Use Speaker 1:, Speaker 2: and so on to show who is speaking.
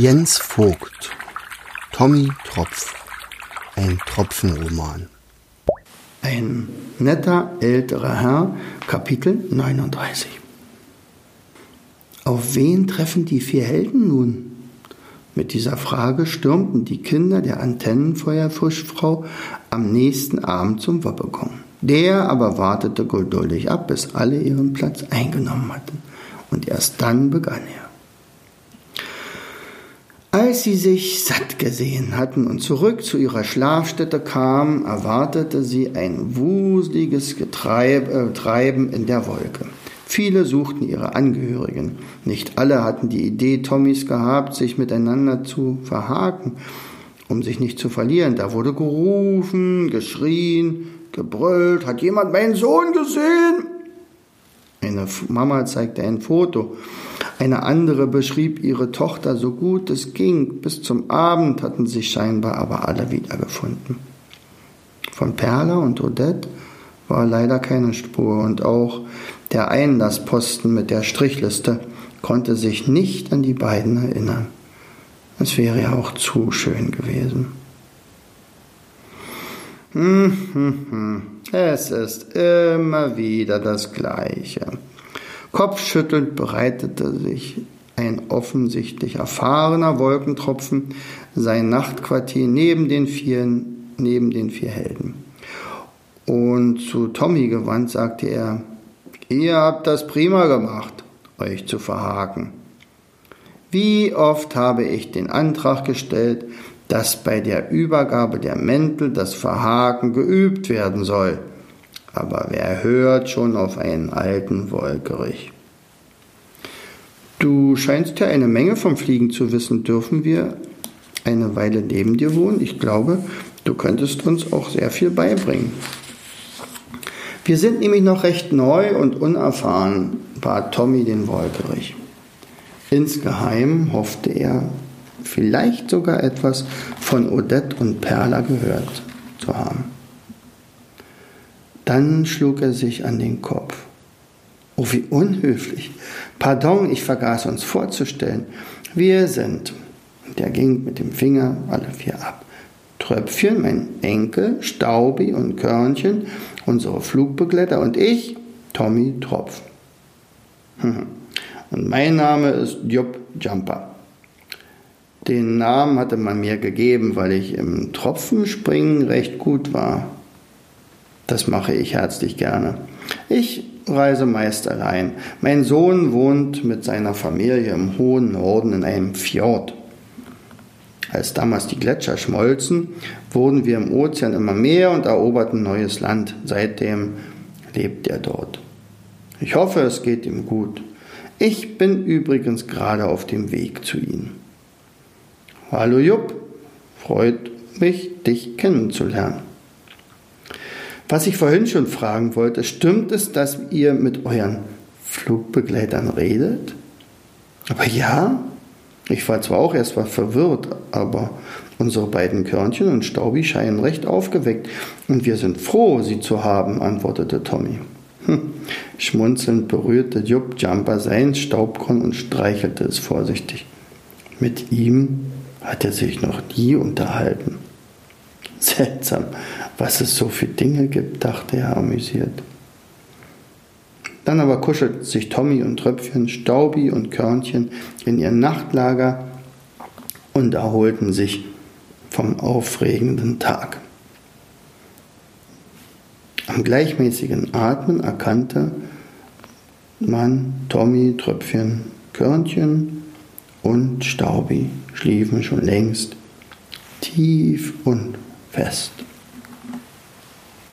Speaker 1: Jens Vogt, Tommy Tropf, ein Tropfenroman.
Speaker 2: Ein netter älterer Herr, Kapitel 39. Auf wen treffen die vier Helden nun? Mit dieser Frage stürmten die Kinder der Antennenfeuerfischfrau am nächsten Abend zum Wobbegong. Der aber wartete geduldig ab, bis alle ihren Platz eingenommen hatten. Und erst dann begann er. Als sie sich satt gesehen hatten und zurück zu ihrer Schlafstätte kamen, erwartete sie ein wuseliges Getreib, äh, Treiben in der Wolke. Viele suchten ihre Angehörigen. Nicht alle hatten die Idee Tommys gehabt, sich miteinander zu verhaken, um sich nicht zu verlieren. Da wurde gerufen, geschrien, gebrüllt. Hat jemand meinen Sohn gesehen? Eine Mama zeigte ein Foto. Eine andere beschrieb ihre Tochter so gut es ging. Bis zum Abend hatten sich scheinbar aber alle wiedergefunden. Von Perla und Odette war leider keine Spur und auch der Einlassposten mit der Strichliste konnte sich nicht an die beiden erinnern. Es wäre ja auch zu schön gewesen. Hm, hm, hm. Es ist immer wieder das Gleiche. Kopfschüttelnd bereitete sich ein offensichtlich erfahrener Wolkentropfen sein Nachtquartier neben den vier, neben den vier Helden. Und zu Tommy gewandt sagte er, ihr habt das prima gemacht, euch zu verhaken. Wie oft habe ich den Antrag gestellt, dass bei der Übergabe der Mäntel das Verhaken geübt werden soll. Aber wer hört schon auf einen alten Wolkerich? Du scheinst ja eine Menge vom Fliegen zu wissen. Dürfen wir eine Weile neben dir wohnen? Ich glaube, du könntest uns auch sehr viel beibringen. Wir sind nämlich noch recht neu und unerfahren, bat Tommy den Wolkerich. Insgeheim hoffte er, vielleicht sogar etwas von Odette und Perla gehört zu haben. Dann schlug er sich an den Kopf. Oh, wie unhöflich. Pardon, ich vergaß uns vorzustellen. Wir sind. Der ging mit dem Finger alle vier ab. Tröpfchen, mein Enkel, Staubi und Körnchen, unsere Flugbegleiter und ich, Tommy Tropf. Und mein Name ist Jupp Jumper. Den Namen hatte man mir gegeben, weil ich im Tropfenspringen recht gut war. Das mache ich herzlich gerne. Ich reise meist allein. Mein Sohn wohnt mit seiner Familie im hohen Norden in einem Fjord. Als damals die Gletscher schmolzen, wurden wir im Ozean immer mehr und eroberten neues Land. Seitdem lebt er dort. Ich hoffe, es geht ihm gut. Ich bin übrigens gerade auf dem Weg zu ihm. Hallo Jupp, freut mich, dich kennenzulernen. Was ich vorhin schon fragen wollte, stimmt es, dass ihr mit euren Flugbegleitern redet? Aber ja, ich war zwar auch erst mal verwirrt, aber unsere beiden Körnchen und Staubi scheinen recht aufgeweckt und wir sind froh, sie zu haben, antwortete Tommy. Hm. Schmunzelnd berührte Jupp Jumper sein Staubkorn und streichelte es vorsichtig. Mit ihm hat er sich noch nie unterhalten. Seltsam, was es so für Dinge gibt, dachte er amüsiert. Dann aber kuschelten sich Tommy und Tröpfchen, Staubi und Körnchen in ihr Nachtlager und erholten sich vom aufregenden Tag. Am gleichmäßigen Atmen erkannte man Tommy, Tröpfchen, Körnchen und Staubi schliefen schon längst tief und fest.